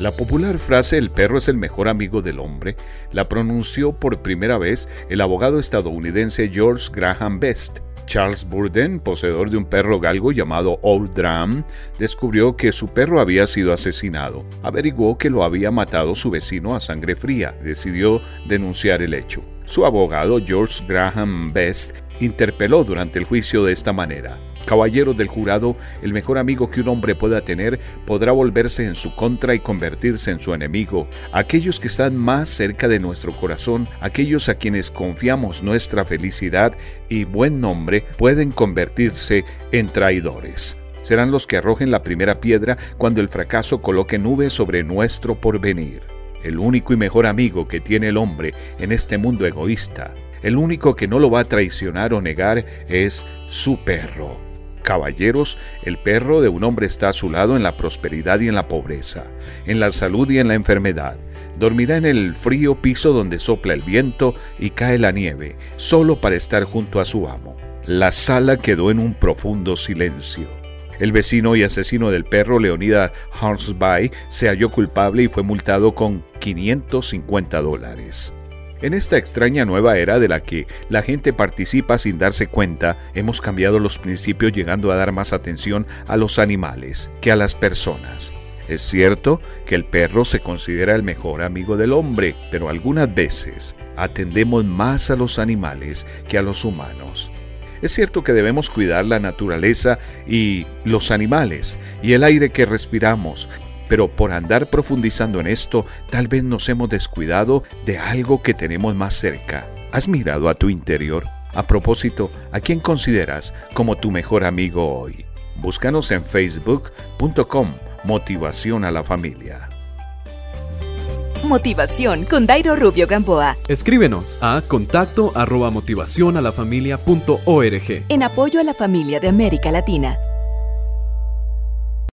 La popular frase el perro es el mejor amigo del hombre la pronunció por primera vez el abogado estadounidense George Graham Best Charles Burden, poseedor de un perro galgo llamado Old Dram, descubrió que su perro había sido asesinado. Averiguó que lo había matado su vecino a sangre fría. Decidió denunciar el hecho. Su abogado, George Graham Best, interpeló durante el juicio de esta manera. Caballero del jurado, el mejor amigo que un hombre pueda tener podrá volverse en su contra y convertirse en su enemigo. Aquellos que están más cerca de nuestro corazón, aquellos a quienes confiamos nuestra felicidad y buen nombre, pueden convertirse en traidores. Serán los que arrojen la primera piedra cuando el fracaso coloque nubes sobre nuestro porvenir. El único y mejor amigo que tiene el hombre en este mundo egoísta, el único que no lo va a traicionar o negar es su perro. Caballeros, el perro de un hombre está a su lado en la prosperidad y en la pobreza, en la salud y en la enfermedad. Dormirá en el frío piso donde sopla el viento y cae la nieve, solo para estar junto a su amo. La sala quedó en un profundo silencio. El vecino y asesino del perro, Leonida Hornsby, se halló culpable y fue multado con 550 dólares. En esta extraña nueva era de la que la gente participa sin darse cuenta, hemos cambiado los principios llegando a dar más atención a los animales que a las personas. Es cierto que el perro se considera el mejor amigo del hombre, pero algunas veces atendemos más a los animales que a los humanos. Es cierto que debemos cuidar la naturaleza y los animales y el aire que respiramos, pero por andar profundizando en esto, tal vez nos hemos descuidado de algo que tenemos más cerca. ¿Has mirado a tu interior? A propósito, ¿a quién consideras como tu mejor amigo hoy? Búscanos en facebook.com Motivación a la Familia. Motivación con Dairo Rubio Gamboa. Escríbenos a contacto arroba motivación a la familia punto org. En apoyo a la familia de América Latina.